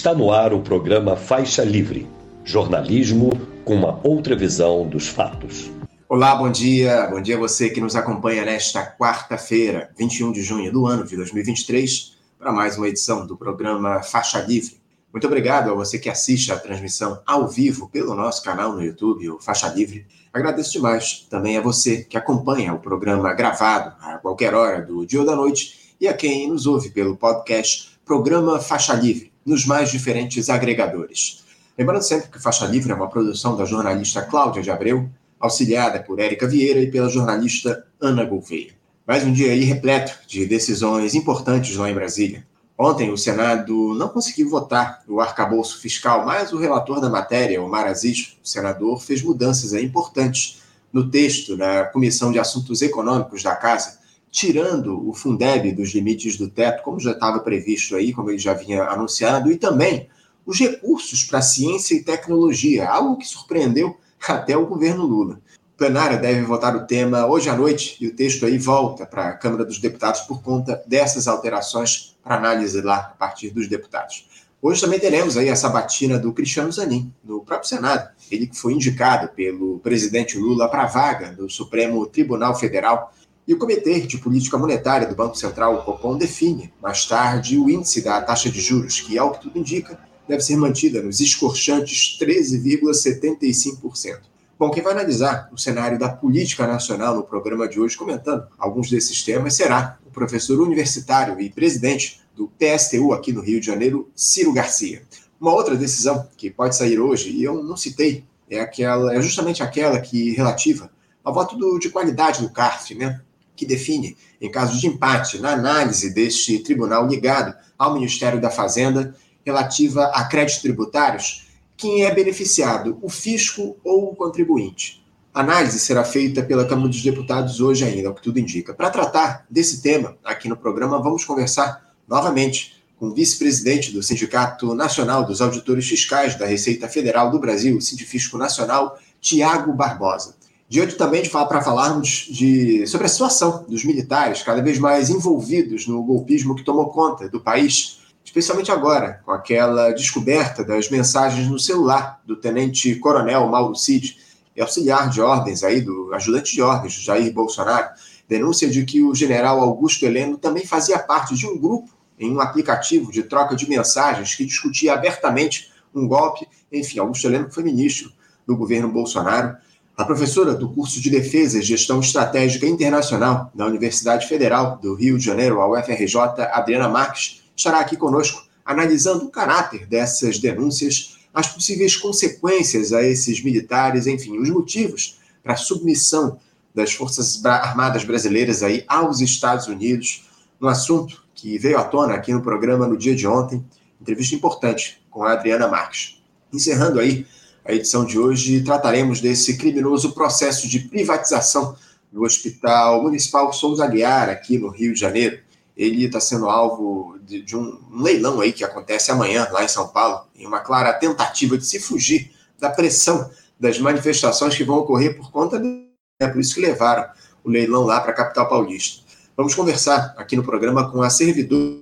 Está no ar o programa Faixa Livre jornalismo com uma outra visão dos fatos. Olá, bom dia. Bom dia a você que nos acompanha nesta quarta-feira, 21 de junho do ano de 2023, para mais uma edição do programa Faixa Livre. Muito obrigado a você que assiste a transmissão ao vivo pelo nosso canal no YouTube, o Faixa Livre. Agradeço demais também a você que acompanha o programa gravado a qualquer hora do dia ou da noite e a quem nos ouve pelo podcast Programa Faixa Livre nos mais diferentes agregadores. Lembrando sempre que Faixa Livre é uma produção da jornalista Cláudia de Abreu, auxiliada por Érica Vieira e pela jornalista Ana Gouveia. Mais um dia aí repleto de decisões importantes lá em Brasília. Ontem, o Senado não conseguiu votar o arcabouço fiscal, mas o relator da matéria, Omar Aziz, o senador, fez mudanças importantes no texto da Comissão de Assuntos Econômicos da Casa, tirando o Fundeb dos limites do teto, como já estava previsto aí, como ele já vinha anunciado, e também os recursos para ciência e tecnologia, algo que surpreendeu até o governo Lula. O plenário deve votar o tema hoje à noite e o texto aí volta para a Câmara dos Deputados por conta dessas alterações para análise lá a partir dos deputados. Hoje também teremos aí a sabatina do Cristiano Zanin, no próprio Senado. Ele que foi indicado pelo presidente Lula para a vaga do Supremo Tribunal Federal e o Comitê de Política Monetária do Banco Central, o Copom, define mais tarde o índice da taxa de juros, que, ao que tudo indica, deve ser mantida nos escorchantes 13,75%. Bom, quem vai analisar o cenário da política nacional no programa de hoje, comentando alguns desses temas, será o professor universitário e presidente do PSTU aqui no Rio de Janeiro, Ciro Garcia. Uma outra decisão que pode sair hoje, e eu não citei, é aquela, é justamente aquela que relativa ao voto do, de qualidade do CARF, né? Que define, em caso de empate, na análise deste tribunal ligado ao Ministério da Fazenda, relativa a créditos tributários, quem é beneficiado, o fisco ou o contribuinte. A análise será feita pela Câmara dos Deputados hoje ainda, o que tudo indica. Para tratar desse tema, aqui no programa, vamos conversar novamente com o vice-presidente do Sindicato Nacional dos Auditores Fiscais da Receita Federal do Brasil, Sindifisco Nacional, Tiago Barbosa. Diante também de para falarmos de, sobre a situação dos militares cada vez mais envolvidos no golpismo que tomou conta do país, especialmente agora, com aquela descoberta das mensagens no celular do tenente-coronel Mauro Cid, auxiliar de ordens aí, do ajudante de ordens Jair Bolsonaro, denúncia de que o general Augusto Heleno também fazia parte de um grupo em um aplicativo de troca de mensagens que discutia abertamente um golpe. Enfim, Augusto Heleno foi ministro do governo Bolsonaro a professora do curso de Defesa e Gestão Estratégica Internacional da Universidade Federal do Rio de Janeiro, a UFRJ, Adriana Marques, estará aqui conosco analisando o caráter dessas denúncias, as possíveis consequências a esses militares, enfim, os motivos para a submissão das Forças Armadas Brasileiras aí aos Estados Unidos, um assunto que veio à tona aqui no programa no dia de ontem, entrevista importante com a Adriana Marques. Encerrando aí a edição de hoje trataremos desse criminoso processo de privatização no Hospital Municipal Souza Aguiar, aqui no Rio de Janeiro. Ele está sendo alvo de, de, um leilão aí que acontece amanhã, lá em São Paulo, em uma clara tentativa de se fugir da pressão das manifestações que vão ocorrer por conta de. É por isso que levaram o leilão lá para a capital paulista. Vamos conversar aqui no programa com a servidora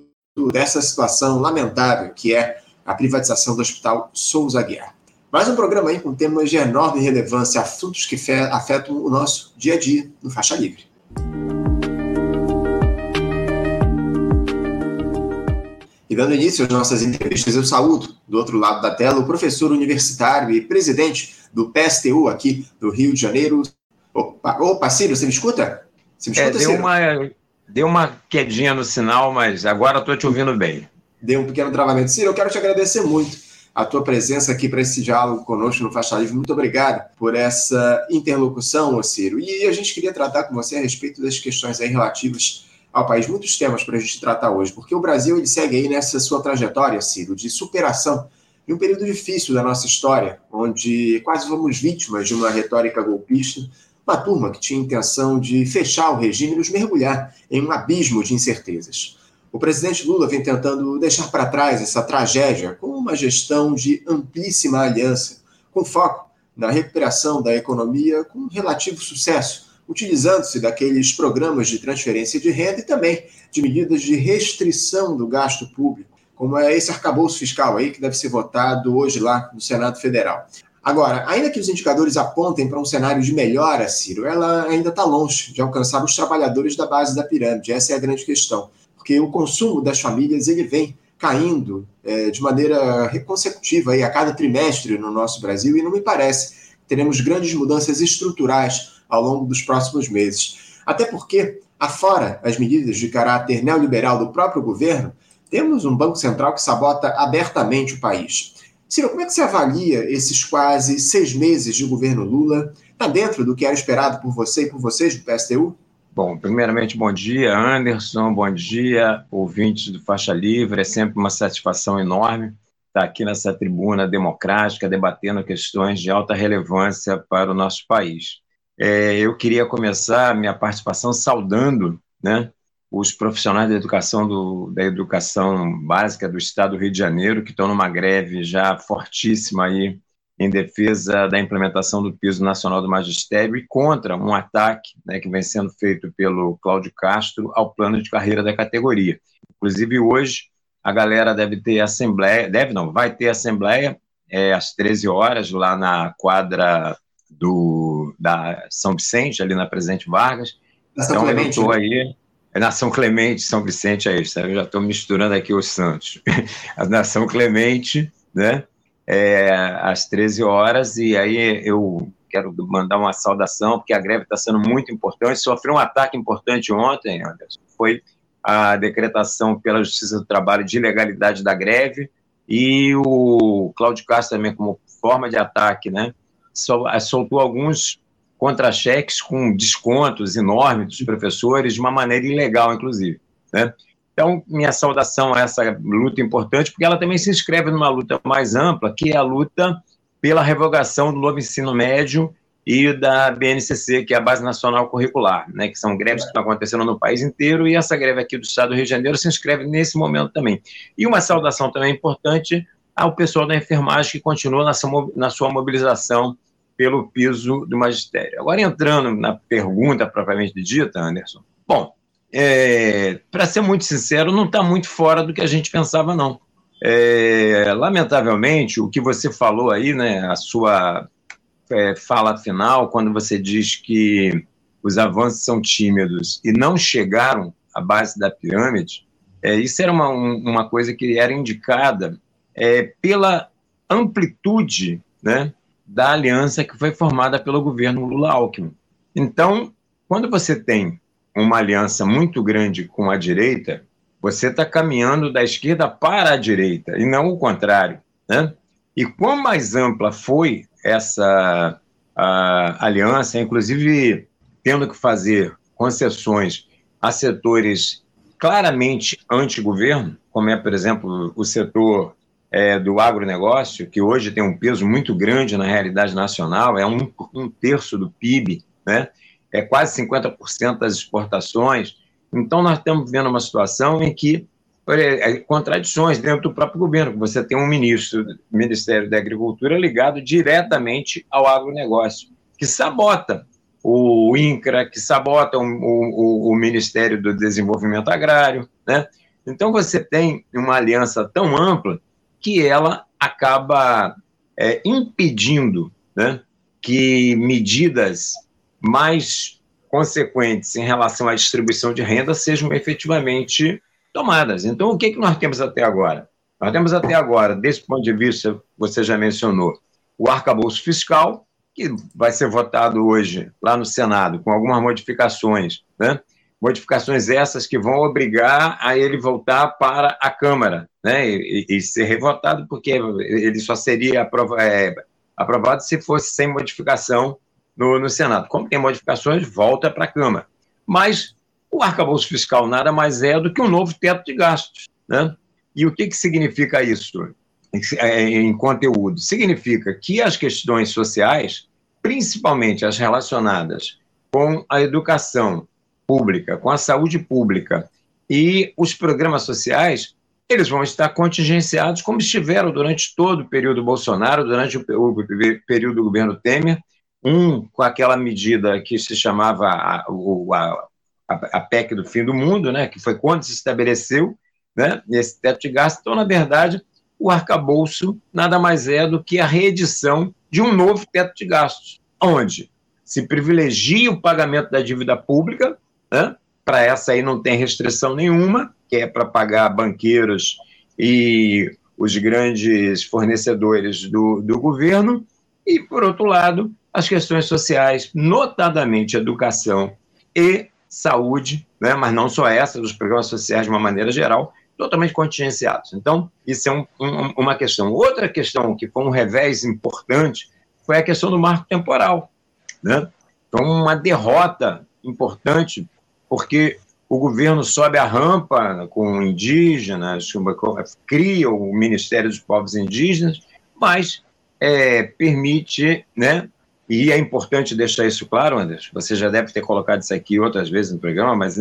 dessa situação lamentável que é a privatização do Hospital Souza Aguiar. Mais um programa aí com temas de enorme relevância, assuntos que afetam o nosso dia a dia no Faixa Livre. E dando início às nossas entrevistas, eu saúdo do outro lado da tela o professor universitário e presidente do PSTU aqui do Rio de Janeiro. Opa, opa Ciro, você me escuta? Você me é, escuta, é, deu Ciro? Uma, deu uma quedinha no sinal, mas agora estou te ouvindo bem. Deu um pequeno travamento. Ciro, eu quero te agradecer muito a tua presença aqui para esse diálogo conosco no Faixa Livre. Muito obrigado por essa interlocução, Ciro. E a gente queria tratar com você a respeito das questões aí relativas ao país. Muitos temas para a gente tratar hoje, porque o Brasil ele segue aí nessa sua trajetória, Ciro, de superação em um período difícil da nossa história, onde quase fomos vítimas de uma retórica golpista, uma turma que tinha intenção de fechar o regime e nos mergulhar em um abismo de incertezas. O presidente Lula vem tentando deixar para trás essa tragédia com uma gestão de amplíssima aliança, com foco na recuperação da economia com relativo sucesso, utilizando-se daqueles programas de transferência de renda e também de medidas de restrição do gasto público, como é esse arcabouço fiscal aí que deve ser votado hoje lá no Senado Federal. Agora, ainda que os indicadores apontem para um cenário de melhora, Ciro, ela ainda está longe de alcançar os trabalhadores da base da pirâmide. Essa é a grande questão. Porque o consumo das famílias ele vem caindo é, de maneira consecutiva aí, a cada trimestre no nosso Brasil e não me parece que teremos grandes mudanças estruturais ao longo dos próximos meses. Até porque, afora as medidas de caráter neoliberal do próprio governo, temos um Banco Central que sabota abertamente o país. Ciro, como é que você avalia esses quase seis meses de governo Lula? Está dentro do que era esperado por você e por vocês do PSTU? Bom, primeiramente, bom dia, Anderson, bom dia, ouvintes do Faixa Livre. É sempre uma satisfação enorme estar aqui nessa tribuna democrática, debatendo questões de alta relevância para o nosso país. É, eu queria começar minha participação saudando né, os profissionais da educação, do, da educação básica do Estado do Rio de Janeiro, que estão numa greve já fortíssima aí em defesa da implementação do piso nacional do magistério e contra um ataque né, que vem sendo feito pelo Cláudio Castro ao plano de carreira da categoria. Inclusive, hoje, a galera deve ter assembleia, deve não, vai ter assembleia é, às 13 horas, lá na quadra do, da São Vicente, ali na Presidente Vargas. então, eu estou né? aí. É Nação Clemente, São Vicente é isso, eu já estou misturando aqui os santos. A Nação Clemente, né? É, às 13 horas, e aí eu quero mandar uma saudação, porque a greve está sendo muito importante. Sofreu um ataque importante ontem, Anderson, foi a decretação pela Justiça do Trabalho de ilegalidade da greve, e o Cláudio Castro também, como forma de ataque, né, soltou alguns contra-cheques com descontos enormes dos professores, de uma maneira ilegal, inclusive. Né? Então, minha saudação a essa luta importante, porque ela também se inscreve numa luta mais ampla, que é a luta pela revogação do novo ensino médio e da BNCC, que é a Base Nacional Curricular, né, que são greves que estão acontecendo no país inteiro, e essa greve aqui do Estado do Rio de Janeiro se inscreve nesse momento também. E uma saudação também importante ao pessoal da enfermagem que continua na sua, na sua mobilização pelo piso do magistério. Agora, entrando na pergunta propriamente dita, Anderson, bom, é, para ser muito sincero, não está muito fora do que a gente pensava, não. É, lamentavelmente, o que você falou aí, né, a sua é, fala final, quando você diz que os avanços são tímidos e não chegaram à base da pirâmide, é, isso era uma, uma coisa que era indicada é, pela amplitude né, da aliança que foi formada pelo governo Lula-Alckmin. Então, quando você tem uma aliança muito grande com a direita, você está caminhando da esquerda para a direita, e não o contrário. Né? E quanto mais ampla foi essa aliança, inclusive tendo que fazer concessões a setores claramente anti-governo, como é, por exemplo, o setor é, do agronegócio, que hoje tem um peso muito grande na realidade nacional, é um, um terço do PIB, né? É quase 50% das exportações. Então, nós estamos vendo uma situação em que é, contradições dentro do próprio governo. Você tem um ministro do Ministério da Agricultura ligado diretamente ao agronegócio, que sabota o INCRA, que sabota o, o, o Ministério do Desenvolvimento Agrário. Né? Então, você tem uma aliança tão ampla que ela acaba é, impedindo né, que medidas mais consequentes em relação à distribuição de renda sejam efetivamente tomadas. Então, o que, é que nós temos até agora? Nós temos até agora, desse ponto de vista, você já mencionou, o arcabouço fiscal, que vai ser votado hoje lá no Senado, com algumas modificações, né? modificações essas que vão obrigar a ele voltar para a Câmara né? e, e ser revotado, porque ele só seria é, aprovado se fosse sem modificação no, no Senado. Como tem modificações, volta para a Câmara. Mas o arcabouço fiscal nada mais é do que um novo teto de gastos. Né? E o que, que significa isso é, em conteúdo? Significa que as questões sociais, principalmente as relacionadas com a educação pública, com a saúde pública e os programas sociais, eles vão estar contingenciados como estiveram durante todo o período Bolsonaro, durante o, período do governo Temer, um com aquela medida que se chamava a, a, a, PEC do fim do mundo, né, que foi quando se estabeleceu, né, nesse teto de gastos. Então, na verdade, o arcabouço nada mais é do que a reedição de um novo teto de gastos, onde se privilegia o pagamento da dívida pública, né, para essa aí não tem restrição nenhuma, que é para pagar banqueiros e os grandes fornecedores do, do governo, e, por outro lado, as questões sociais, notadamente educação e saúde, né, mas não só essa, dos programas sociais de uma maneira geral, totalmente contingenciados. Então, isso é um, um, uma questão. Outra questão que foi um revés importante foi a questão do marco temporal. Né? Foi uma derrota importante, porque o governo sobe a rampa com indígenas, cria o Ministério dos Povos Indígenas, mas é, permite, né, e é importante deixar isso claro, Anderson, você já deve ter colocado isso aqui outras vezes no programa, mas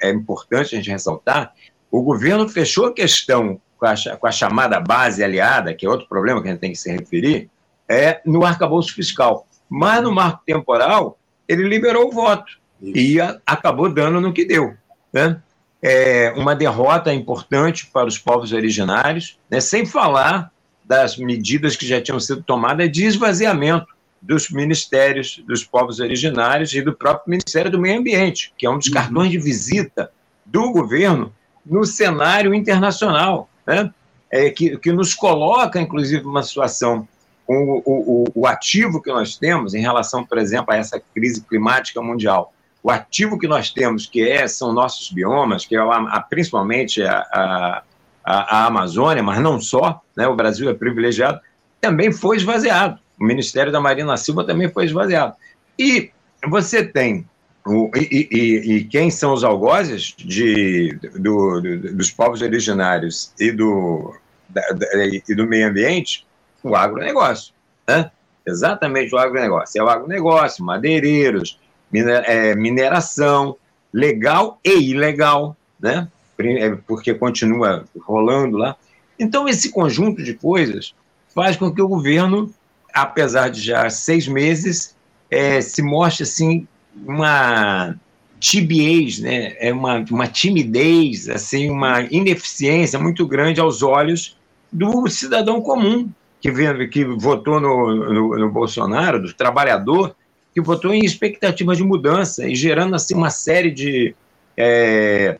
é importante a gente ressaltar, o governo fechou a questão com a, com a chamada base aliada, que é outro problema que a gente tem que se referir, é no arcabouço fiscal. Mas no marco temporal, ele liberou o voto Isso. e a, acabou dando no que deu. Né? É uma derrota importante para os povos originários, né? sem falar das medidas que já tinham sido tomadas de esvaziamento dos ministérios dos povos originários e do próprio Ministério do Meio Ambiente, que é um dos uhum. cartões de visita do governo no cenário internacional, né? é, que, que nos coloca, inclusive, numa situação com o, o, o, ativo que nós temos em relação, por exemplo, a essa crise climática mundial. O ativo que nós temos, que é, são nossos biomas, que é a, a, principalmente a, a, a, Amazônia, mas não só, né, o Brasil é privilegiado, também foi esvaziado. O Ministério da Marina Silva também foi esvaziado. E você tem o, e, e, e, quem são os algozes de, do, do, dos povos originários e do, da, da, e do meio ambiente? O agronegócio. Né? Exatamente o agronegócio. É o agronegócio, madeireiros, é, mineração, legal e ilegal, né? É, porque continua rolando lá. Então, esse conjunto de coisas faz com que o governo, apesar de já seis meses, é, se mostre assim uma tibiez, né? é uma, uma timidez, assim, uma ineficiência muito grande aos olhos do cidadão comum que, vê, que votou no, no, no, Bolsonaro, do trabalhador, que votou em expectativa de mudança e gerando assim uma série de é,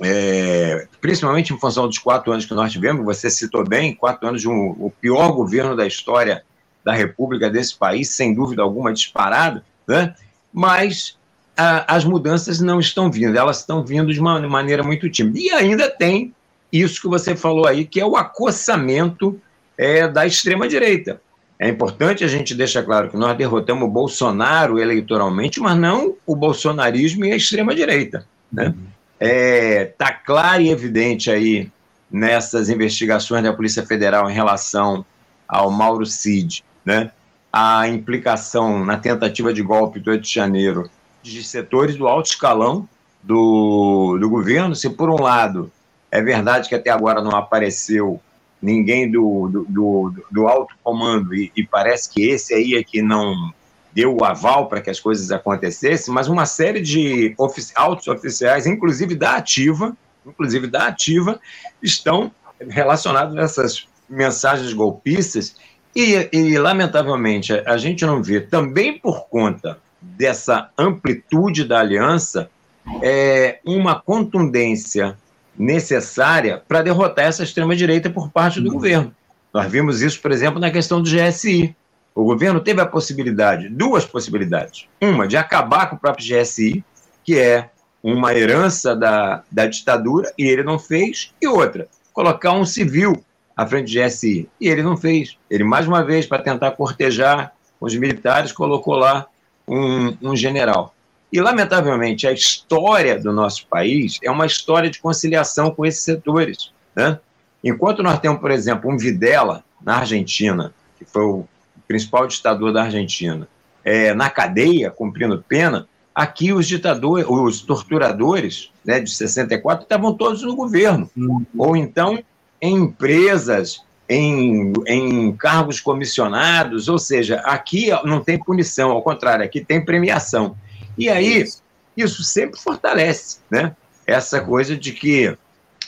é, principalmente em função dos quatro anos que nós tivemos, você citou bem, quatro anos de um, o pior governo da história da República desse país, sem dúvida alguma disparado, né? mas a, as mudanças não estão vindo, elas estão vindo de uma maneira muito tímida. E ainda tem isso que você falou aí, que é o acossamento é, da extrema-direita. É importante a gente deixar claro que nós derrotamos o Bolsonaro eleitoralmente, mas não o bolsonarismo e a extrema-direita. Né? É, tá claro e evidente aí nessas investigações da Polícia Federal em relação ao Mauro Cid, né? a implicação na tentativa de golpe do 8 de janeiro de setores do alto escalão do, do governo. Se, por um lado, é verdade que até agora não apareceu ninguém do, do, do, do alto comando, e, e, parece que esse aí é que não deu o aval para que as coisas acontecessem, mas uma série de ofici altos oficiais, inclusive da ativa, inclusive da ativa, estão relacionados a essas mensagens golpistas e, e, lamentavelmente, a gente não vê, também por conta dessa amplitude da aliança, é, uma contundência necessária para derrotar essa extrema-direita por parte do governo. Nós vimos isso, por exemplo, na questão do GSI. O governo teve a possibilidade, duas possibilidades. Uma, de acabar com o próprio GSI, que é uma herança da, da ditadura, e ele não fez, e outra, colocar um civil à frente do GSI. E ele não fez. Ele, mais uma vez, para tentar cortejar os militares, colocou lá um, um general. E, lamentavelmente, a história do nosso país é uma história de conciliação com esses setores. Né? Enquanto nós temos, por exemplo, um Videla, na Argentina, que foi o principal ditador da Argentina, é, na cadeia, cumprindo pena, aqui os ditadores, os torturadores né, de 64 estavam todos no governo. Uhum. Ou então em empresas, em, em cargos comissionados, ou seja, aqui não tem punição, ao contrário, aqui tem premiação. E aí, isso sempre fortalece, né? Essa coisa de que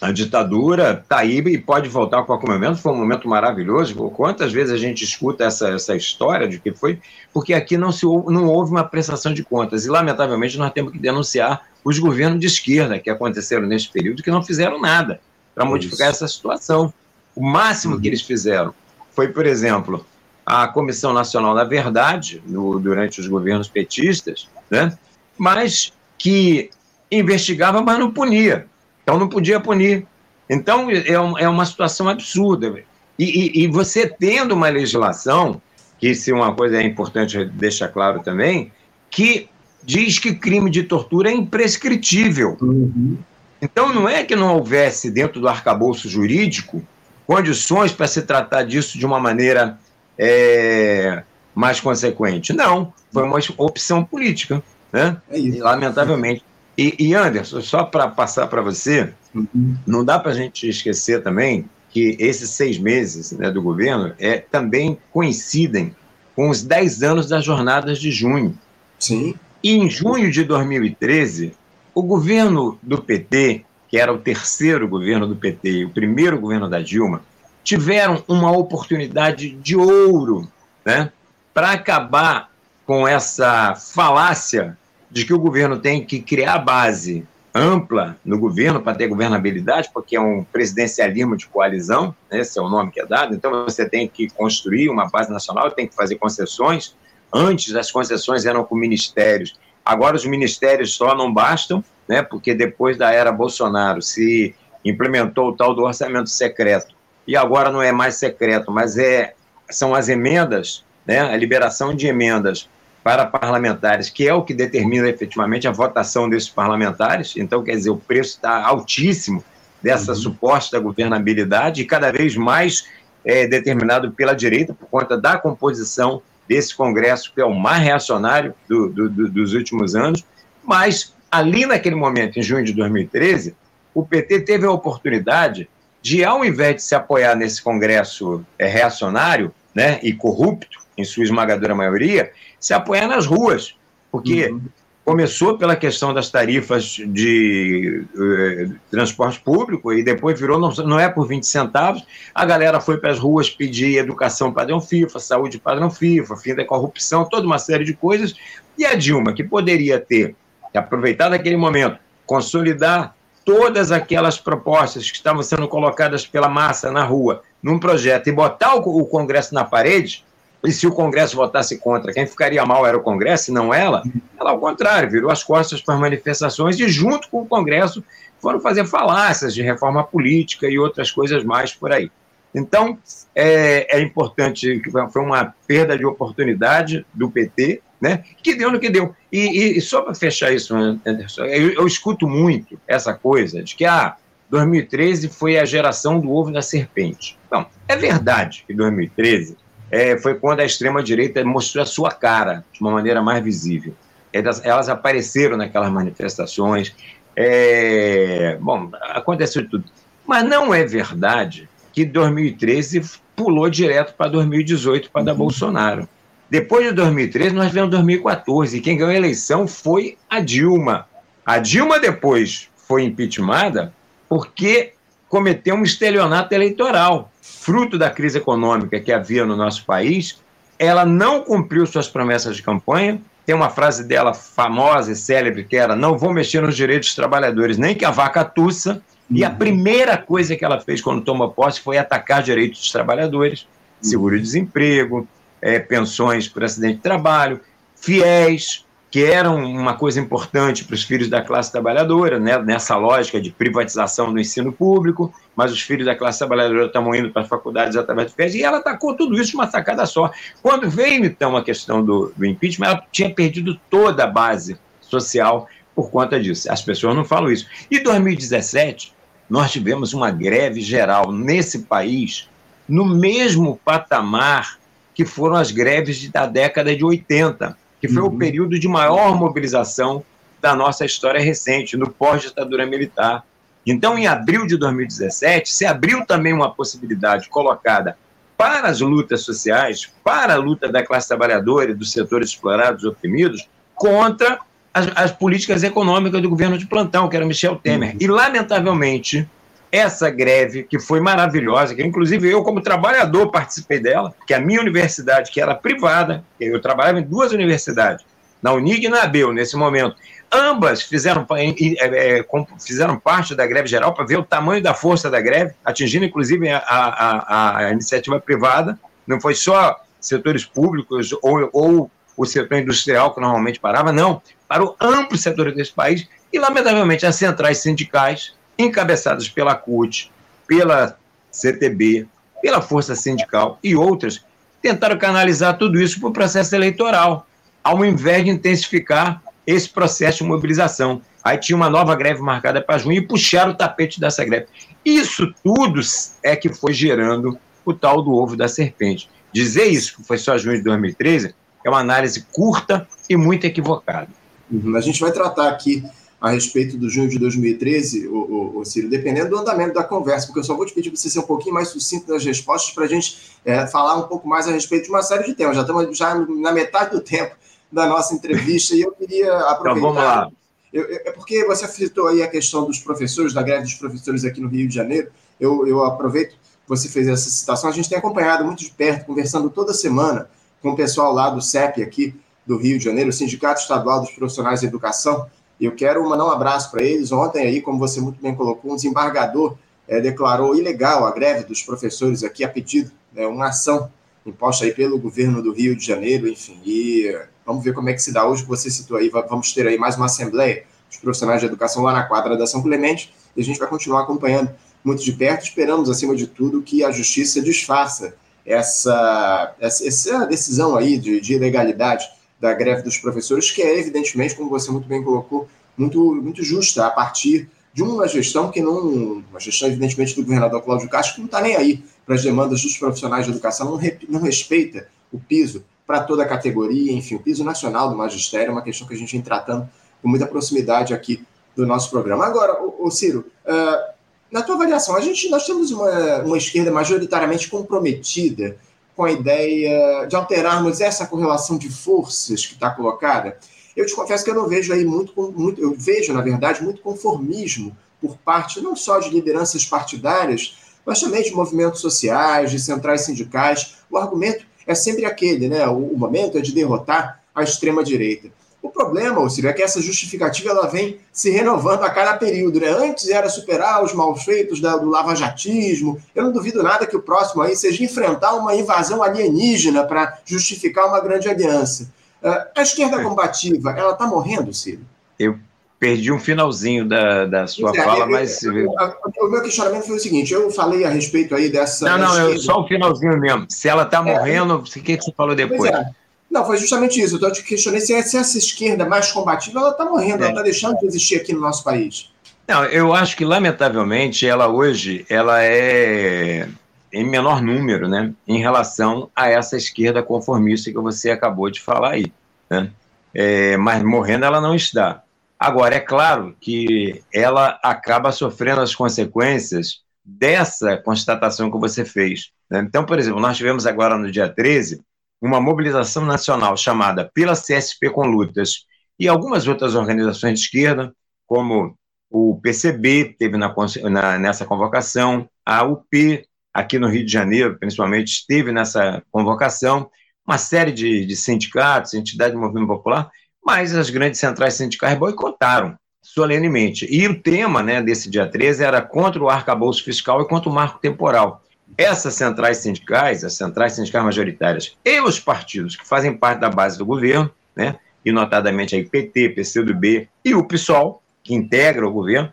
a ditadura está aí e pode voltar a qualquer momento. Foi um momento maravilhoso. Quantas vezes a gente escuta essa, essa história de que foi? Porque aqui não, se, não houve uma prestação de contas. E, lamentavelmente, nós temos que denunciar os governos de esquerda que aconteceram nesse período que não fizeram nada para modificar essa situação. O máximo uhum. que eles fizeram foi, por exemplo, a Comissão Nacional da Verdade, no, durante os governos petistas, né? mas que investigava, mas não punia. Então não podia punir. Então é, é uma situação absurda. E, e, e, você tendo uma legislação, que se uma coisa é importante deixar claro também, que diz que crime de tortura é imprescritível. Uhum. Então não é que não houvesse dentro do arcabouço jurídico condições para se tratar disso de uma maneira é, mais consequente. Não, foi uma opção política. Né? É e, lamentavelmente, e, e Anderson, só para passar para você, uhum. não dá para a gente esquecer também que esses seis meses né, do governo é, também coincidem com os dez anos das jornadas de junho. Sim. E em junho de 2013, o governo do PT, que era o terceiro governo do PT e o primeiro governo da Dilma, tiveram uma oportunidade de ouro né, para acabar com essa falácia de que o governo tem que criar base ampla no governo para ter governabilidade, porque é um presidencialismo de coalizão, né, esse é o nome que é dado, então você tem que construir uma base nacional, tem que fazer concessões. Antes as concessões eram com ministérios, agora os ministérios só não bastam, né, porque depois da era Bolsonaro se implementou o tal do orçamento secreto, e agora não é mais secreto, mas é, são as emendas, né, a liberação de emendas para parlamentares, que é o que determina efetivamente a votação desses parlamentares. Então, quer dizer, o preço está altíssimo dessa uhum. suposta governabilidade e cada vez mais é, determinado pela direita por conta da composição desse Congresso, que é o mais reacionário do, do, do, dos últimos anos. Mas, ali naquele momento, em junho de 2013, o PT teve a oportunidade de, ao invés de se apoiar nesse Congresso é, reacionário né, e corrupto, em sua esmagadora maioria, se apoiar nas ruas, porque uhum. Começou pela questão das tarifas de uh, transporte público e depois virou, não, não é por 20 centavos, a galera foi para as ruas pedir educação padrão FIFA, saúde padrão FIFA, fim da corrupção, toda uma série de coisas, e a Dilma, que poderia ter aproveitado aquele momento, consolidar todas aquelas propostas que estavam sendo colocadas pela massa na rua num projeto e botar o, o Congresso na parede, e se o Congresso votasse contra, quem ficaria mal era o Congresso e não ela, ela, ao contrário, virou as costas para as manifestações e, junto com o Congresso, foram fazer falácias de reforma política e outras coisas mais por aí. Então, é, é importante, foi uma perda de oportunidade do PT, né, que deu no que deu. E, e só para fechar isso, Anderson, eu, eu, escuto muito essa coisa de que ah, 2013 foi a geração do ovo da serpente. Não, é verdade que 2013 é, foi quando a extrema-direita mostrou a sua cara de uma maneira mais visível. Elas, elas apareceram naquelas manifestações. É, bom, aconteceu tudo. Mas não é verdade que 2013 pulou direto para 2018 para uhum. dar Bolsonaro. Depois de 2013, nós tivemos 2014, e quem ganhou a eleição foi a Dilma. A Dilma depois foi impeachmentada porque cometeu um estelionato eleitoral fruto da crise econômica que havia no nosso país, ela não cumpriu suas promessas de campanha. Tem uma frase dela famosa e célebre que era: Não vou mexer nos direitos dos trabalhadores, nem que a vaca tussa. Uhum. E a uhum. primeira coisa que ela fez quando tomou posse foi atacar direitos dos trabalhadores, seguro-desemprego, é, pensões por acidente de trabalho, fiéis, que eram uma coisa importante para os filhos da classe trabalhadora, né, nessa lógica de privatização do ensino público, mas os filhos da classe trabalhadora estavam indo para as faculdades através de férias, e ela atacou tudo isso de uma sacada só. Quando veio, então, a questão do, do impeachment, ela tinha perdido toda a base social por conta disso. As pessoas não falam isso. E 2017, nós tivemos uma greve geral nesse país, no mesmo patamar que foram as greves da década de 80 que foi uhum. o período de maior mobilização da nossa história recente, no pós-ditadura militar. Então, em abril de 2017, se abriu também uma possibilidade colocada para as lutas sociais, para a luta da classe trabalhadora e dos setores explorados e oprimidos, contra as, as políticas econômicas do governo de plantão, que era Michel Temer. Uhum. E, lamentavelmente, essa greve, que foi maravilhosa, que inclusive eu, como trabalhador, participei dela, que a minha universidade, que era privada, eu trabalhava em duas universidades, na Unig e na ABEL, nesse momento, ambas fizeram, é, é, fizeram parte da greve geral para ver o tamanho da força da greve, atingindo inclusive a, a, a iniciativa privada, não foi só setores públicos ou, ou o setor industrial que normalmente parava, não, para o amplo setor desse país, e lamentavelmente as centrais sindicais encabeçadas pela CUT, pela CTB, pela Força Sindical e outras, tentaram canalizar tudo isso para o processo eleitoral, ao invés de intensificar esse processo de mobilização. Aí tinha uma nova greve marcada para junho e puxaram o tapete dessa greve. Isso tudo é que foi gerando o tal do ovo da serpente. Dizer isso, que foi só junho de 2013, é uma análise curta e muito equivocada. Uhum. A gente vai tratar aqui a respeito do junho de 2013, o, o, o Ciro, dependendo do andamento da conversa, porque eu só vou te pedir para você ser um pouquinho mais sucinto nas respostas para a gente é, falar um pouco mais a respeito de uma série de temas. Já estamos já na metade do tempo da nossa entrevista e eu queria aproveitar. Então, vamos lá. Eu, eu, é porque você citou aí a questão dos professores, da greve dos professores aqui no Rio de Janeiro. Eu, eu aproveito que você fez essa citação. A gente tem acompanhado muito de perto, conversando toda semana com o pessoal lá do CEP aqui do Rio de Janeiro, o Sindicato Estadual dos Profissionais de Educação. Eu quero mandar um abraço para eles. Ontem aí, como você muito bem colocou, um desembargador é, declarou ilegal a greve dos professores aqui a pedido, né, uma ação imposta aí pelo governo do Rio de Janeiro, enfim. E vamos ver como é que se dá hoje. Você citou aí, vamos ter aí mais uma assembleia dos profissionais de educação lá na quadra da São Clemente e a gente vai continuar acompanhando muito de perto. Esperamos, acima de tudo, que a justiça desfaça essa, essa, essa decisão aí de, de ilegalidade da greve dos professores, que é evidentemente, como você muito bem colocou, muito, muito justa a partir de uma gestão que não, uma gestão evidentemente do governador Cláudio Castro, que não está nem aí para as demandas dos profissionais de educação, não, não respeita o piso para toda a categoria, enfim, o piso nacional do magistério é uma questão que a gente vem tratando com muita proximidade aqui do nosso programa. Agora, o, Ciro, uh, na tua avaliação, a gente, nós temos uma, uma esquerda majoritariamente comprometida com a ideia de alterarmos essa correlação de forças que está colocada, eu te confesso que eu não vejo aí muito, muito, eu vejo, na verdade, muito conformismo por parte não só de lideranças partidárias, mas também de movimentos sociais, de centrais sindicais. O argumento é sempre aquele, né? O, o momento é de derrotar a extrema-direita. O problema, Ciro, é que essa justificativa ela vem se renovando a cada período. Né? Antes era superar os malfeitos do lavajatismo. Eu não duvido nada que o próximo aí seja enfrentar uma invasão alienígena para justificar uma grande aliança. Uh, a esquerda é. combativa, ela está morrendo, Ciro? Eu perdi um finalzinho da, da sua é, fala, eu, mas. Eu, eu, o meu questionamento foi o seguinte: eu falei a respeito aí dessa. Não, não, só o finalzinho mesmo. Se ela está é, morrendo, o que, que você falou depois? É. Não, foi justamente isso. Eu estou te questionando se essa esquerda mais combativa ela está morrendo, é. ela está deixando de existir aqui no nosso país. Não, eu acho que, lamentavelmente, ela hoje ela é em menor número, né, em relação a essa esquerda conformista que você acabou de falar aí, né? É, mas morrendo ela não está. Agora, é claro que ela acaba sofrendo as consequências dessa constatação que você fez. Né? Então, por exemplo, nós tivemos agora no dia 13 uma mobilização nacional chamada pela CSP com Lutas e algumas outras organizações de esquerda, como o PCB teve na, na, nessa convocação, a UP, aqui no Rio de Janeiro, principalmente, esteve nessa convocação, uma série de, de sindicatos, entidades do movimento popular, mas as grandes centrais sindicais boicotaram solenemente. E o tema né, desse dia 13 era contra o arcabouço fiscal e contra o marco temporal essas centrais sindicais, as centrais sindicais majoritárias e os partidos que fazem parte da base do governo, né, e notadamente aí PT, PCdoB e o PSOL, que integra o governo,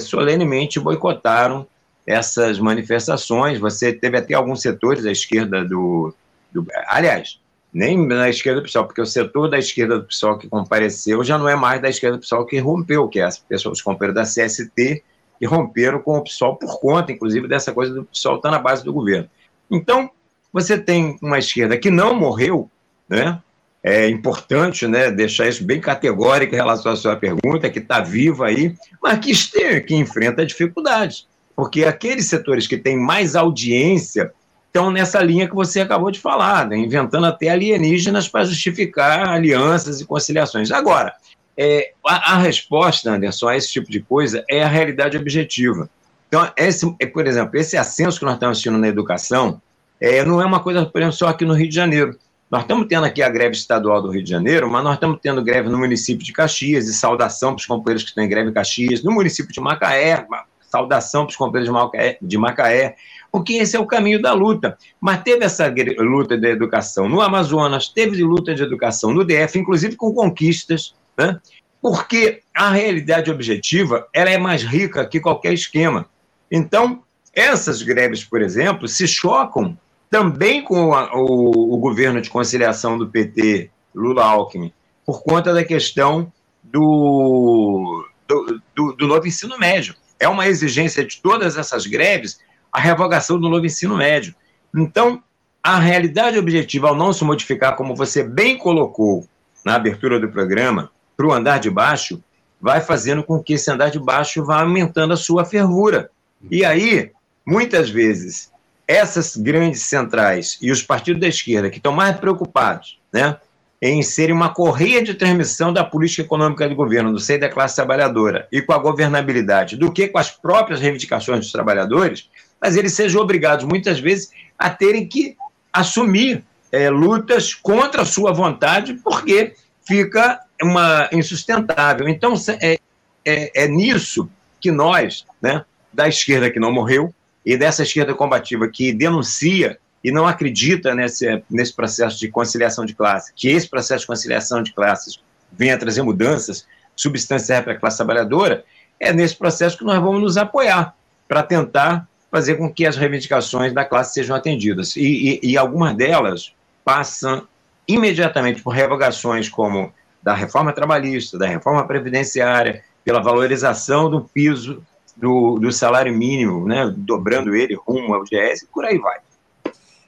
solenemente boicotaram essas manifestações. Você teve até alguns setores da esquerda do, do aliás, nem na esquerda do PSOL, porque o setor da esquerda do PSOL que compareceu já não é mais da esquerda do PSOL que rompeu, que é as pessoas, os companheiros da CST e romperam com o PSOL por conta, inclusive, dessa coisa do PSOL estar tá na base do governo. Então, você tem uma esquerda que não morreu, né? É importante né, deixar isso bem categórico em relação à sua pergunta, que está viva aí, mas que, que enfrenta dificuldades. Porque aqueles setores que têm mais audiência estão nessa linha que você acabou de falar, né, inventando até alienígenas para justificar alianças e conciliações. Agora, é, a, a, resposta, Anderson, a esse tipo de coisa é a realidade objetiva. Então, esse, por exemplo, esse ascenso que nós estamos assistindo na educação é, não é uma coisa, por exemplo, só aqui no Rio de Janeiro. Nós estamos tendo aqui a greve estadual do Rio de Janeiro, mas nós estamos tendo greve no município de Caxias, e saudação para os companheiros que estão em greve em Caxias, no município de Macaé, saudação para os companheiros de Macaé, porque esse é o caminho da luta. Mas teve essa luta de educação no Amazonas, teve luta de educação no DF, inclusive com conquistas, né? porque a realidade objetiva ela é mais rica que qualquer esquema. Então, essas greves, por exemplo, se chocam também com a, o, o, governo de conciliação do PT, Lula Alckmin, por conta da questão do, do, do, do novo ensino médio. É uma exigência de todas essas greves a revogação do novo ensino médio. Então, a realidade objetiva, ao não se modificar, como você bem colocou na abertura do programa, para o andar de baixo, vai fazendo com que esse andar de baixo vá aumentando a sua fervura. E aí, muitas vezes, essas grandes centrais e os partidos da esquerda que estão mais preocupados né, em serem uma correia de transmissão da política econômica do governo, do seio da classe trabalhadora e com a governabilidade, do que com as próprias reivindicações dos trabalhadores, mas eles sejam obrigados, muitas vezes, a terem que assumir é, lutas contra a sua vontade, porque fica uma insustentável. Então, é, é, é nisso que nós, né, da esquerda que não morreu, e dessa esquerda combativa que denuncia e não acredita nesse, nesse processo de conciliação de classe, que esse processo de conciliação de classes venha trazer mudanças substanciais para a classe trabalhadora, é nesse processo que nós vamos nos apoiar para tentar fazer com que as reivindicações da classe sejam atendidas. E, e, e algumas delas passam imediatamente por revogações como da reforma trabalhista, da reforma previdenciária, pela valorização do piso do, do salário mínimo, né, dobrando ele rumo ao GS, e por aí vai.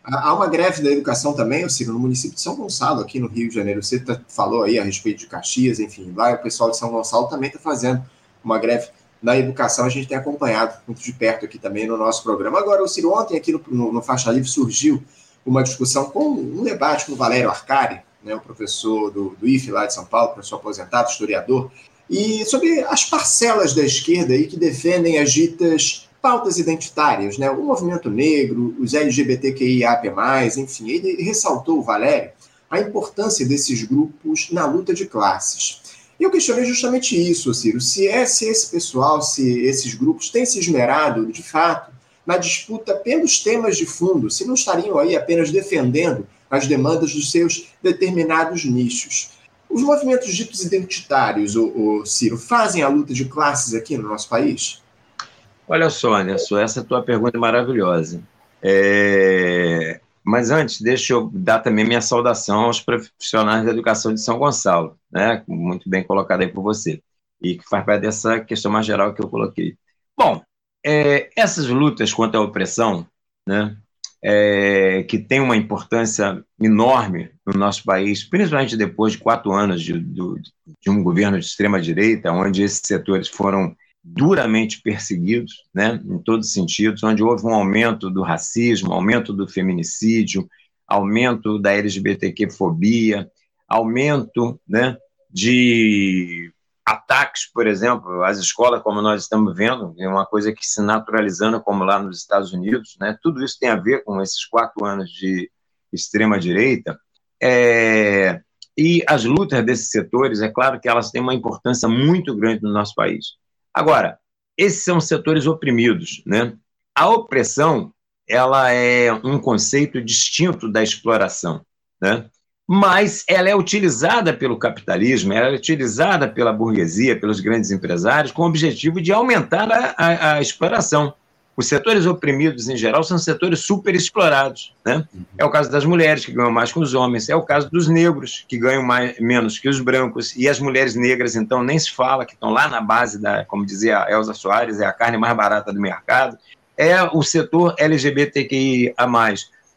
Há uma greve da educação também, Ciro, no município de São Gonçalo, aqui no Rio de Janeiro. Você tá, falou aí a respeito de Caxias, enfim, lá o pessoal de São Gonçalo também está fazendo uma greve na educação. A gente tem acompanhado muito de perto aqui também no nosso programa. Agora, Ciro, ontem aqui no, no, no Faixa Livre surgiu uma discussão com um debate com o Valério Arcari, né, o professor do, do IFE lá de São Paulo, professor aposentado, historiador, e sobre as parcelas da esquerda aí que defendem as ditas pautas identitárias, né? o movimento negro, os LGBTQIAP+, enfim, ele ressaltou, Valério, a importância desses grupos na luta de classes. E eu questionei justamente isso, Ciro, se, é, se esse pessoal, se esses grupos têm se esmerado, de fato, na disputa pelos temas de fundo, se não estariam aí apenas defendendo as demandas dos seus determinados nichos. Os movimentos ditos identitários, o, o Ciro, fazem a luta de classes aqui no nosso país? Olha só, Anderson, essa tua pergunta é maravilhosa. É... Mas antes, deixa eu dar também minha saudação aos profissionais da educação de São Gonçalo, né? muito bem colocado aí por você, e que faz parte dessa questão mais geral que eu coloquei. Bom, é, essas lutas contra a opressão, né, é, que tem uma importância enorme no nosso país, principalmente depois de quatro anos de, de, de um governo de extrema-direita, onde esses setores foram duramente perseguidos, né, em todos os sentidos, onde houve um aumento do racismo, aumento do feminicídio, aumento da LGBTQ-fobia, aumento né, de ataques, por exemplo, às escolas, como nós estamos vendo, é uma coisa que se naturalizando, como lá nos Estados Unidos, né? Tudo isso tem a ver com esses quatro anos de extrema-direita. É... E as lutas desses setores, é claro que elas têm uma importância muito grande no nosso país. Agora, esses são setores oprimidos, né? A opressão, ela é um conceito distinto da exploração, né? Mas ela é utilizada pelo capitalismo, ela é utilizada pela burguesia, pelos grandes empresários, com o objetivo de aumentar a, a, a exploração. Os setores oprimidos, em geral, são setores superexplorados. Né? Uhum. É o caso das mulheres, que ganham mais que os homens, é o caso dos negros, que ganham mais, menos que os brancos, e as mulheres negras, então, nem se fala, que estão lá na base, da, como dizia a Elza Soares, é a carne mais barata do mercado. É o setor LGBTQIA,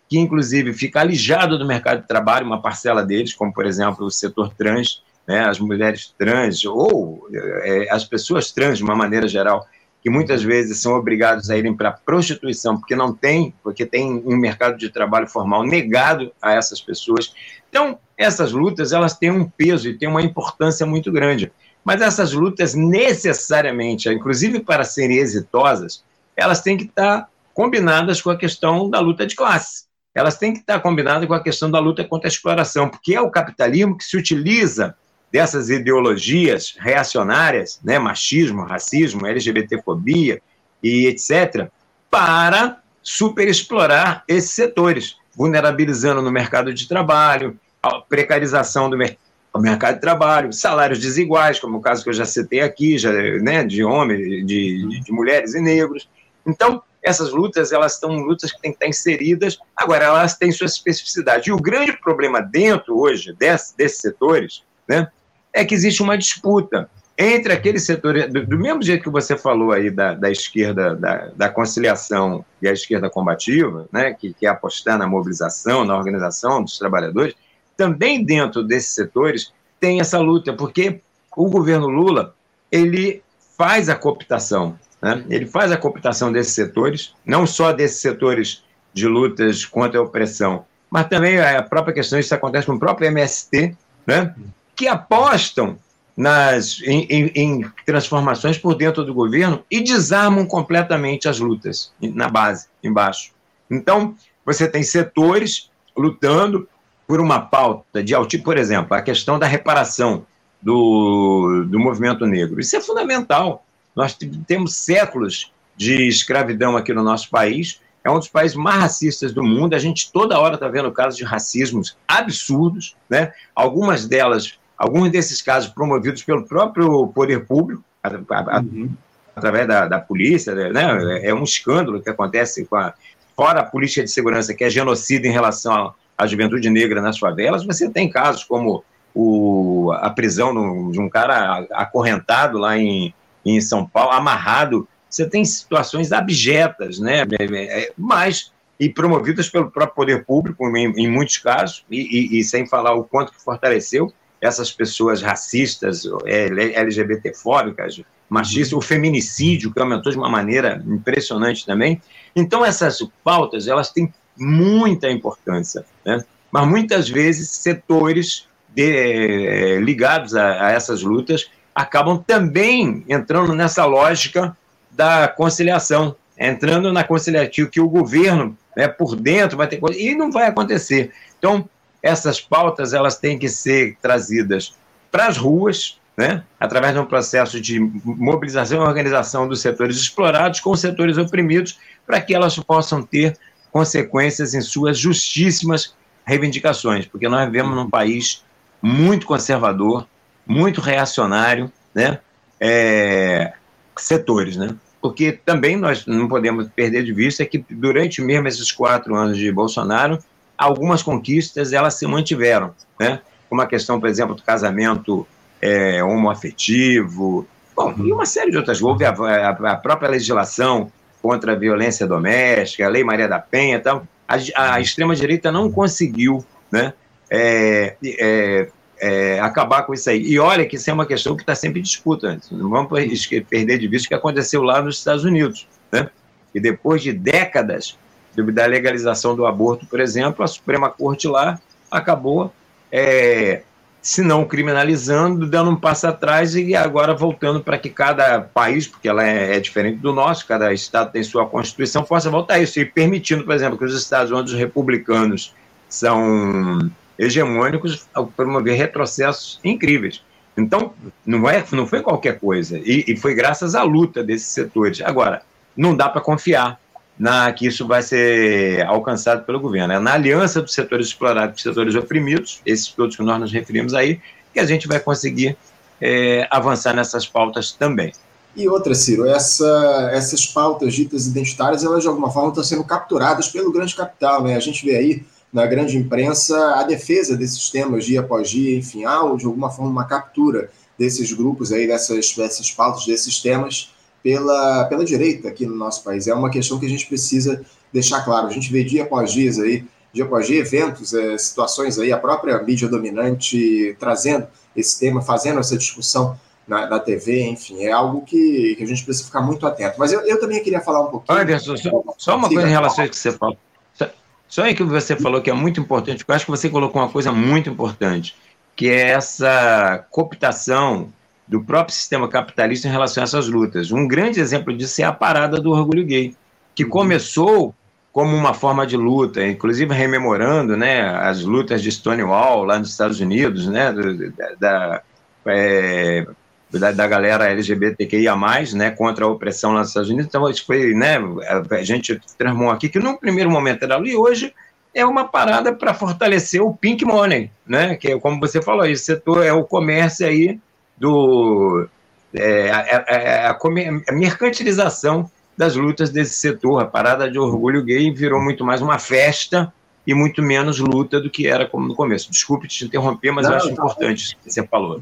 que inclusive fica alijado do mercado de trabalho, uma parcela deles, como por exemplo o setor trans, né, as mulheres trans, ou é, as pessoas trans de uma maneira geral, que muitas vezes são obrigados a irem para a prostituição, porque não tem, porque tem um mercado de trabalho formal negado a essas pessoas. Então, essas lutas, elas têm um peso e têm uma importância muito grande. Mas essas lutas necessariamente, inclusive para serem exitosas, elas têm que estar combinadas com a questão da luta de classe. Elas têm que estar combinadas com a questão da luta contra a exploração, porque é o capitalismo que se utiliza dessas ideologias reacionárias, né, machismo, racismo, LGBTfobia e etc., para superexplorar esses setores, vulnerabilizando no mercado de trabalho, a precarização do mer mercado de trabalho, salários desiguais, como o caso que eu já citei aqui, já, né, de homens, de, de mulheres e negros. Então, essas lutas, elas estão lutas que têm que estar inseridas, agora elas têm suas especificidades. E o grande problema dentro, hoje, desse, desses setores, né, é que existe uma disputa entre aqueles setores, do, do mesmo jeito que você falou aí da, da esquerda, da, da, conciliação e a esquerda combativa, né, que, que é apostar na mobilização, na organização dos trabalhadores, também dentro desses setores tem essa luta, porque o governo Lula, ele faz a cooptação, né? ele faz a cooptação desses setores, não só desses setores de lutas contra a opressão, mas também a própria questão, isso acontece no próprio MST, né? que apostam nas, em, em, em, transformações por dentro do governo e desarmam completamente as lutas na base, embaixo. Então, você tem setores lutando por uma pauta de tipo, por exemplo, a questão da reparação do, do movimento negro. Isso é fundamental. Nós temos séculos de escravidão aqui no nosso país, é um dos países mais racistas do mundo. A gente toda hora está vendo casos de racismos absurdos, né? Algumas delas alguns desses casos promovidos pelo próprio poder público, uhum. através da, da polícia, né? é um escândalo que acontece com a, fora a política de segurança, que é genocida em relação à juventude negra nas favelas, você tem casos como o, a prisão de um cara acorrentado lá em, em São Paulo, amarrado, você tem situações abjetas, né? É, é, mas e promovidas pelo próprio poder público, em, em muitos casos, e, e, e, sem falar o quanto que fortaleceu, essas pessoas racistas, LGBTfóbicas, machistas, o feminicídio, que aumentou de uma maneira impressionante também. Então, essas pautas, elas têm muita importância, né? mas muitas vezes setores de, eh, ligados a, a essas lutas acabam também entrando nessa lógica da conciliação, entrando na conciliativa que o governo, né, por dentro, vai ter coisa, e não vai acontecer. Então, essas pautas elas têm que ser trazidas para as ruas, né, através de um processo de mobilização e organização dos setores explorados com os setores oprimidos, para que elas possam ter consequências em suas justíssimas reivindicações, porque nós vivemos num país muito conservador, muito reacionário, né, é, setores, né, porque também nós não podemos perder de vista que durante mesmo esses quatro anos de Bolsonaro, algumas conquistas elas se mantiveram, né? Como a questão, por exemplo, do casamento é, homoafetivo, bom, e uma série de outras. Houve a, a, a, própria legislação contra a violência doméstica, a Lei Maria da Penha, então a, a extrema-direita não conseguiu, né? É, é, é, acabar com isso aí. E olha que isso é uma questão que está sempre em disputa. Não vamos perder de vista o que aconteceu lá nos Estados Unidos. Né? E depois de décadas da legalização do aborto, por exemplo, a Suprema Corte lá acabou, é, se não criminalizando, dando um passo atrás e agora voltando para que cada país, porque ela é, é, diferente do nosso, cada estado tem sua constituição, possa voltar a isso, e permitindo, por exemplo, que os estados onde os republicanos são hegemônicos promover retrocessos incríveis. Então, não, é, não foi qualquer coisa, e, e foi graças à luta desses setores. Agora, não dá para confiar na que isso vai ser alcançado pelo governo. É na aliança dos setores explorados dos setores oprimidos, esses todos que nós nos referimos aí, que a gente vai conseguir é, avançar nessas pautas também. E outra, Ciro, essa, essas pautas ditas identitárias, elas de alguma forma estão sendo capturadas pelo grande capital. Né? A gente vê aí na grande imprensa a defesa desses temas dia após dia, enfim, há de alguma forma uma captura desses grupos aí, dessas, dessas pautas, desses temas, pela, pela direita aqui no nosso país. É uma questão que a gente precisa deixar claro. A gente vê dia após dia aí, dia após dia, eventos, é, situações aí, a própria mídia dominante trazendo esse tema, fazendo essa discussão na, na TV, enfim, é algo que, que, a gente precisa ficar muito atento. Mas eu, eu também queria falar um pouquinho. Anderson, só, só uma coisa em relação ao que você falou. Só aí que você falou que é muito importante, porque eu acho que você colocou uma coisa muito importante, que é essa cooptação do próprio sistema capitalista em relação a essas lutas. Um grande exemplo disso é a parada do orgulho gay, que uhum. começou como uma forma de luta, inclusive rememorando né, as lutas de Stonewall lá nos Estados Unidos, né, da, da, é, da, da, galera LGBTQIA+, né, contra a opressão lá nos Estados Unidos. Então, isso foi, né, a gente transformou aqui, que no primeiro momento era ali, hoje é uma parada para fortalecer o pink money, né, que é, como você falou, esse setor é o comércio aí do... É, a, a, a, mercantilização das lutas desse setor. A parada de orgulho gay virou muito mais uma festa e muito menos luta do que era como no começo. Desculpe te interromper, mas Não, eu acho tá importante isso que você falou.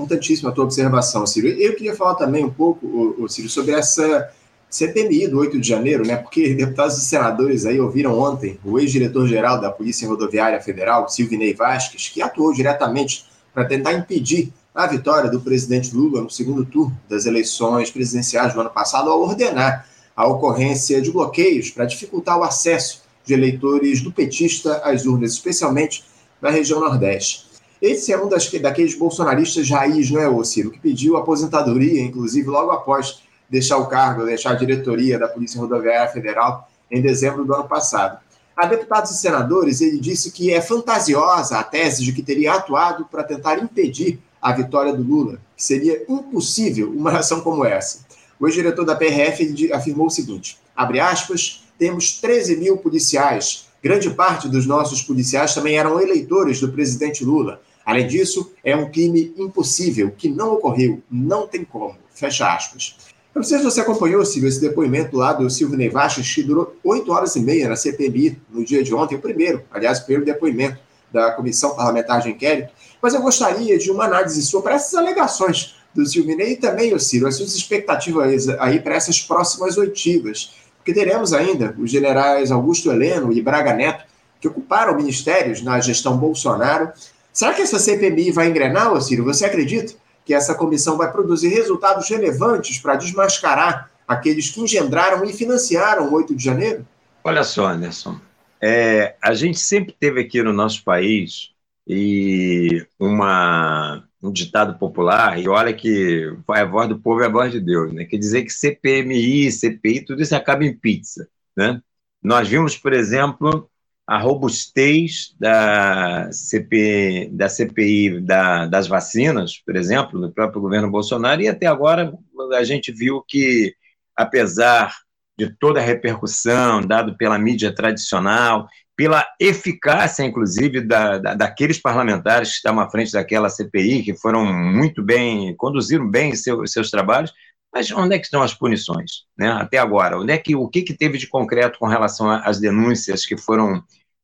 Importantíssima a tua observação, Ciro. Eu queria falar também um pouco, Ciro, sobre essa CPMI do 8 de janeiro, né? Porque deputados e senadores aí ouviram ontem o ex-diretor-geral da Polícia Rodoviária Federal, Silvinei Vasques, que atuou diretamente para tentar impedir a vitória do presidente Lula no segundo turno das eleições presidenciais do ano passado ao ordenar a ocorrência de bloqueios para dificultar o acesso de eleitores do petista às urnas, especialmente na região Nordeste. Esse é um das, daqueles bolsonaristas raiz, não é, ô Ciro, que pediu aposentadoria, inclusive logo após deixar o cargo, deixar a diretoria da Polícia Rodoviária Federal em dezembro do ano passado. A deputados e senadores, ele disse que é fantasiosa a tese de que teria atuado para tentar impedir a vitória do Lula, que seria impossível uma ação como essa. O ex-diretor da PRF afirmou o seguinte: abre aspas, temos 13 mil policiais. Grande parte dos nossos policiais também eram eleitores do presidente Lula. Além disso, é um crime impossível, que não ocorreu, não tem como. Fecha aspas. Eu não sei se você acompanhou, Silvio, esse depoimento lá do Silvio Nevachas, que durou oito horas e meia na CPMI, no dia de ontem, o primeiro, aliás, o primeiro depoimento da Comissão Parlamentar de Inquérito, mas eu gostaria de uma análise sua para essas alegações do Silvinei e também, o Ciro, as suas expectativas aí para essas próximas oitivas, porque teremos ainda os generais Augusto Heleno e Braga Neto, que ocuparam ministérios na gestão Bolsonaro. Será que essa CPMI vai engrenar, Ciro? Você acredita que essa comissão vai produzir resultados relevantes para desmascarar aqueles que engendraram e financiaram o 8 de janeiro? Olha só, Anderson, é, a gente sempre teve aqui no nosso país e uma, um ditado popular, e olha que a voz do povo é a voz de Deus, né? quer dizer que CPMI, CPI, tudo isso acaba em pizza. Né? Nós vimos, por exemplo, a robustez da, CP, da CPI da, das vacinas, por exemplo, no próprio governo Bolsonaro, e até agora a gente viu que, apesar de toda a repercussão dado pela mídia tradicional, pela eficácia, inclusive, da, da, daqueles parlamentares que estavam à frente daquela CPI, que foram muito bem, conduziram bem seu, seus trabalhos, mas onde é que estão as punições, né? Até agora, onde é que o que, que teve de concreto com relação às denúncias que foram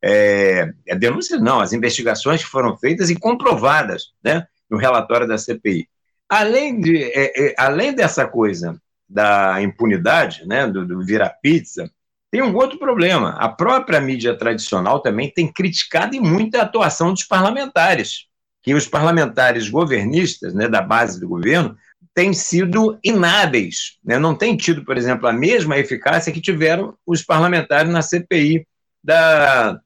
é, é, denúncias não, as investigações que foram feitas e comprovadas, né, no relatório da CPI. Além de, é, é, além dessa coisa da impunidade, né, do, do vira-pizza, tem um outro problema. A própria mídia tradicional também tem criticado e muito a atuação dos parlamentares, que os parlamentares governistas, né, da base do governo, têm sido inábeis, né? não têm tido, por exemplo, a mesma eficácia que tiveram os parlamentares na CPI da,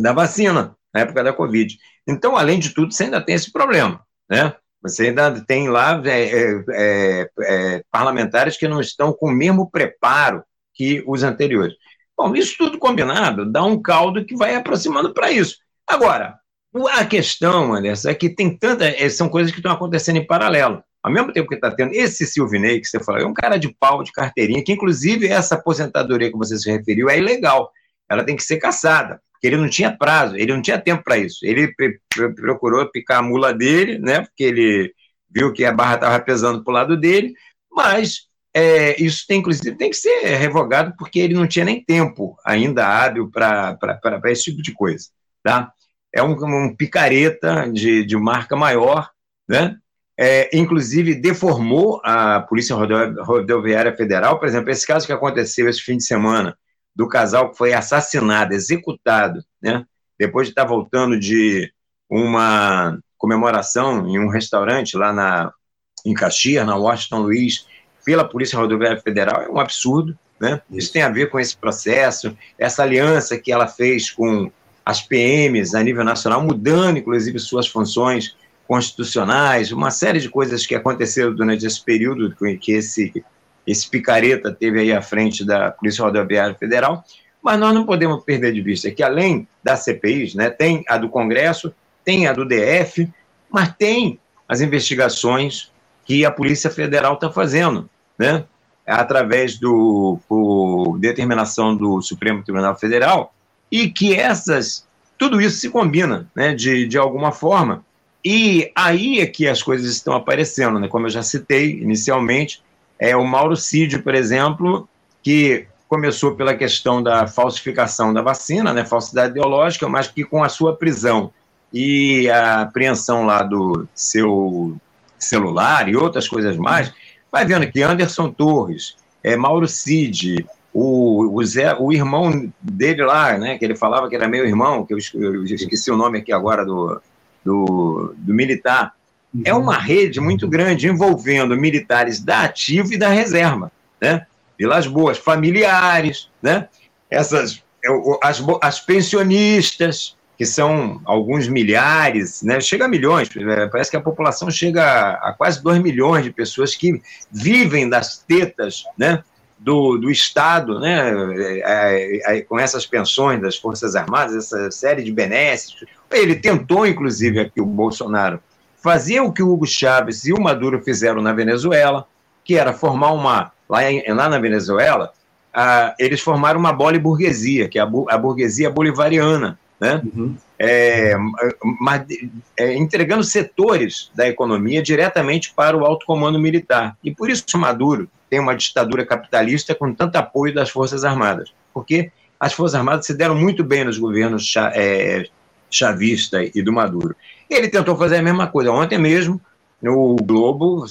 da vacina, na época da Covid. Então, além de tudo, você ainda tem esse problema, né? Você ainda tem lá é, é, é, é, parlamentares que não estão com o mesmo preparo que os anteriores. Bom, isso tudo combinado dá um caldo que vai aproximando para isso. Agora, a questão, Anderson, é que tem tanta. É, são coisas que estão acontecendo em paralelo. Ao mesmo tempo que está tendo esse Silvinei, que você falou, é um cara de pau, de carteirinha, que inclusive essa aposentadoria que você se referiu é ilegal. Ela tem que ser caçada porque ele não tinha prazo, ele não tinha tempo para isso. Ele procurou picar a mula dele, né, porque ele viu que a barra estava pesando para o lado dele, mas é, isso tem, inclusive, tem que ser revogado porque ele não tinha nem tempo ainda hábil para esse tipo de coisa. Tá? É um, um picareta de, de marca maior, né? É, inclusive deformou a Polícia Rodoviária Federal, por exemplo, esse caso que aconteceu esse fim de semana, do casal que foi assassinado, executado, né? depois de estar voltando de uma comemoração em um restaurante lá na, em Caxias, na Washington Luiz, pela Polícia Rodoviária Federal, é um absurdo. Né? Isso tem a ver com esse processo, essa aliança que ela fez com as PMs a nível nacional, mudando, inclusive, suas funções constitucionais, uma série de coisas que aconteceram durante esse período que esse, esse picareta teve aí à frente da Polícia Rodoviária Federal, mas nós não podemos perder de vista que além das CPIs, né, tem a do Congresso, tem a do DF, mas tem as investigações que a Polícia Federal está fazendo, né, através do por determinação do Supremo Tribunal Federal, e que essas tudo isso se combina, né, de, de alguma forma, e aí é que as coisas estão aparecendo, né, como eu já citei inicialmente, é o Mauro Cid, por exemplo, que começou pela questão da falsificação da vacina, né, falsidade ideológica, mas que com a sua prisão e a apreensão lá do seu celular e outras coisas mais, vai vendo que Anderson Torres, é, Mauro Cid, o, o, Zé, o irmão dele lá, né, que ele falava que era meu irmão, que eu, esqueci o nome aqui agora do, do, do militar. É uma rede muito grande envolvendo militares da ativa e da reserva, né? Vilas Boas, familiares, né? Essas, é, as, as pensionistas, que são alguns milhares, né? chega a milhões, é, parece que a população chega a quase 2 milhões de pessoas que vivem das tetas né? do, do Estado, né? É, é, com essas pensões das Forças Armadas, essa série de benesses. Ele tentou, inclusive, aqui o Bolsonaro, fazer o que o Hugo Chávez e o Maduro fizeram na Venezuela, que era formar uma lá, em, lá na Venezuela, eles formaram uma bola burguesia, que é a, a burguesia bolivariana, né? Uhum. É, mas, é, entregando setores da economia diretamente para o alto comando militar. E por isso Maduro tem uma ditadura capitalista com tanto apoio das Forças Armadas, porque as Forças Armadas se deram muito bem nos governos é, chavista e do Maduro. Ele tentou fazer a mesma coisa. Ontem mesmo, no Globo,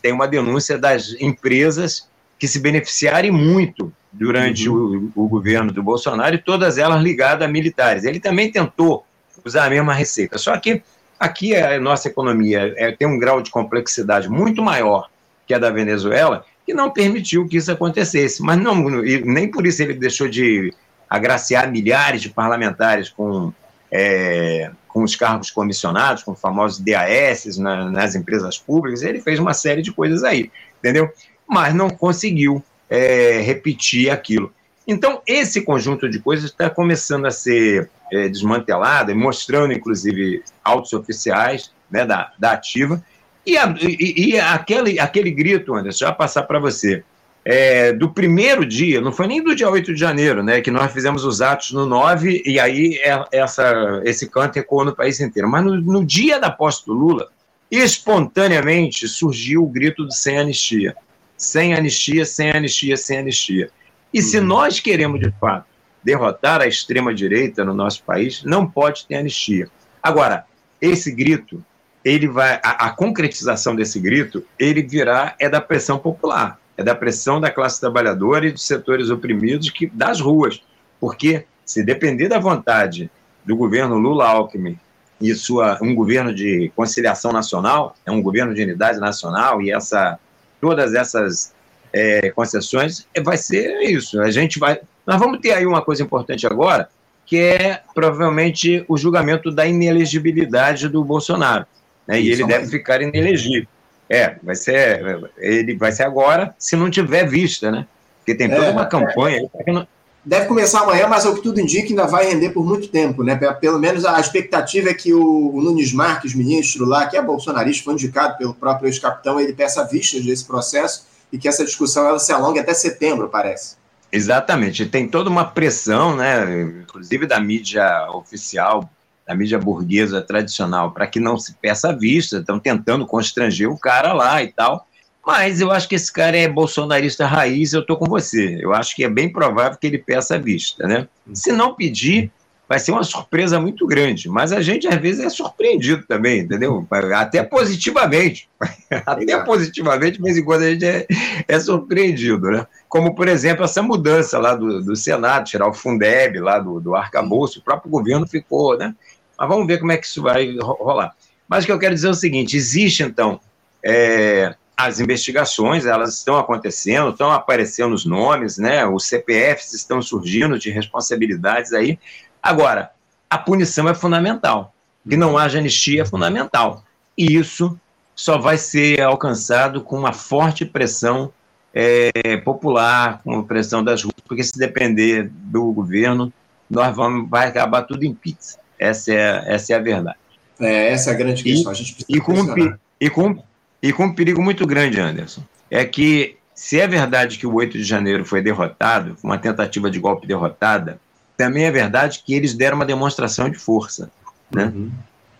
tem uma denúncia das empresas que se beneficiarem muito durante uhum. o, o, governo do Bolsonaro e todas elas ligadas a militares. Ele também tentou usar a mesma receita, só que aqui a nossa economia é, tem um grau de complexidade muito maior que a da Venezuela que não permitiu que isso acontecesse. Mas não, nem por isso ele deixou de agraciar milhares de parlamentares com, é, com os cargos comissionados, com os famosos DAS na, nas empresas públicas. Ele fez uma série de coisas aí, entendeu? mas não conseguiu é, repetir aquilo. Então, esse conjunto de coisas está começando a ser é, desmantelado, mostrando, inclusive, autos oficiais né, da, da ativa. E, a, e, e, aquele, aquele grito, Anderson, já passar para você, é, do primeiro dia, não foi nem do dia 8 de janeiro, né, que nós fizemos os atos no 9, e aí é, essa, esse canto ecoou no país inteiro. Mas no, no dia da posse do Lula, espontaneamente surgiu o grito do sem anistia sem anistia, sem anistia, sem anistia. E se uhum. nós queremos, de fato, derrotar a extrema-direita no nosso país, não pode ter anistia. Agora, esse grito, ele vai, a, a, concretização desse grito, ele virá é da pressão popular, é da pressão da classe trabalhadora e dos setores oprimidos que das ruas, porque se depender da vontade do governo Lula Alckmin e sua um governo de conciliação nacional, é um governo de unidade nacional e essa todas essas é, concessões, é, vai ser isso. A gente vai. Nós vamos ter aí uma coisa importante agora, que é provavelmente o julgamento da inelegibilidade do Bolsonaro. Né? E ele deve ficar inelegível. É, vai ser, ele vai ser agora, se não tiver vista, né? Porque tem toda é, uma campanha. É. Deve começar amanhã, mas o que tudo indica ainda vai render por muito tempo, né? Pelo menos a expectativa é que o, o Nunes Marques, ministro lá, que é bolsonarista, foi indicado pelo próprio ex-capitão, ele peça vistas desse processo e que essa discussão ela se alongue até setembro, parece. Exatamente, tem toda uma pressão, né, inclusive da mídia oficial, da mídia burguesa tradicional, para que não se peça vista, estão tentando constranger o cara lá e tal. Mas eu acho que esse cara é bolsonarista raiz, eu estou com você. Eu acho que é bem provável que ele peça a vista, né? Se não pedir, vai ser uma surpresa muito grande. Mas a gente, às vezes, é surpreendido também, entendeu? Até positivamente. Até positivamente, de vez em quando, a gente é, é surpreendido, né? Como, por exemplo, essa mudança lá do, do Senado, tirar o Fundeb lá do, do arcabouço, o próprio governo ficou, né? Mas vamos ver como é que isso vai rolar. Mas o que eu quero dizer é o seguinte: existe, então, é, as investigações elas estão acontecendo, estão aparecendo os nomes, né? Os CPFs estão surgindo de responsabilidades aí. Agora, a punição é fundamental. Que não haja anistia é fundamental. E isso só vai ser alcançado com uma forte pressão é, popular, com pressão das ruas, porque se depender do governo, nós vamos vai acabar tudo em pizza. Essa é, essa é a verdade. É, essa é a grande questão. E, a gente e, com um, e, com, e com um perigo muito grande, Anderson. É que, se é verdade que o 8 de janeiro foi derrotado, uma tentativa de golpe derrotada, também é verdade que eles deram uma demonstração de força. Né? Uhum.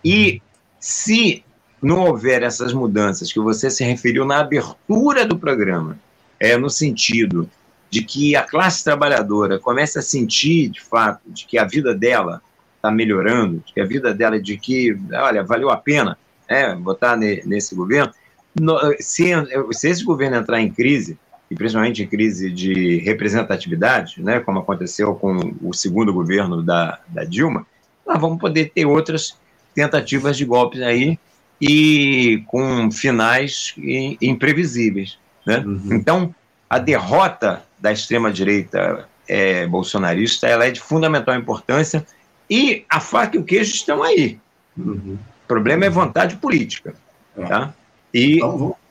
E se não houver essas mudanças que você se referiu na abertura do programa, é no sentido de que a classe trabalhadora comece a sentir, de fato, de que a vida dela está melhorando, de que a vida dela, de que, olha, valeu a pena é, votar ne, nesse governo, no, se, se esse governo entrar em crise, e principalmente em crise de representatividade, né, como aconteceu com o segundo governo da, da Dilma, nós vamos poder ter outras tentativas de golpes aí e com finais imprevisíveis. Né? Uhum. Então, a derrota da extrema-direita é, bolsonarista ela é de fundamental importância e a faca e o queijo estão aí. Uhum. O problema é vontade política. É. Tá? E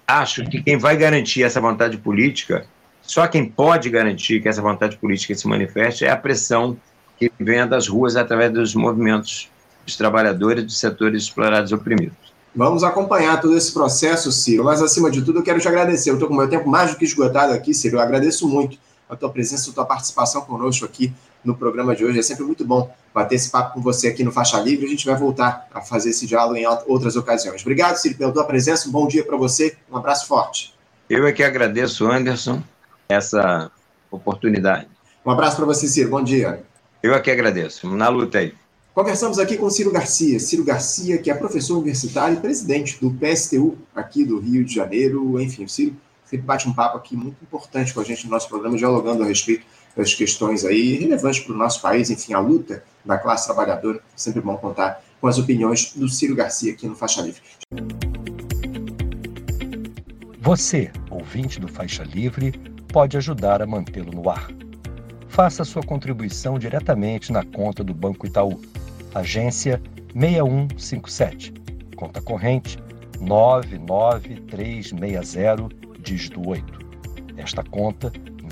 acho que quem vai garantir essa vontade política, só quem pode garantir que essa vontade política se manifeste é a pressão que vem das ruas através dos movimentos dos trabalhadores dos setores explorados e oprimidos. Vamos acompanhar todo esse processo, Ciro. Mas, acima de tudo, eu quero te agradecer. Eu estou com o meu tempo mais do que esgotado aqui, Ciro. Eu agradeço muito a tua presença, a tua participação conosco aqui no programa de hoje. É sempre muito bom bater esse papo com você aqui no Faixa Livre. A gente vai voltar a fazer esse diálogo em outras ocasiões. Obrigado, Ciro, pela tua presença. Um bom dia para você. Um abraço forte. Eu é que agradeço, Anderson, essa oportunidade. Um abraço para você, Ciro. Bom dia. Eu é que agradeço. Na luta aí. Conversamos aqui com Ciro Garcia. Ciro Garcia, que é professor universitário e presidente do PSTU aqui do Rio de Janeiro. Enfim, o Ciro sempre bate um papo aqui muito importante com a gente no nosso programa, dialogando a respeito das questões aí relevantes para o nosso país, enfim, a luta da classe trabalhadora. Sempre bom contar com as opiniões do Ciro Garcia aqui no Faixa Livre. Você, ouvinte do Faixa Livre, pode ajudar a mantê-lo no ar. Faça sua contribuição diretamente na conta do Banco Itaú agência 6157, conta corrente 99360, dígito 8. Esta conta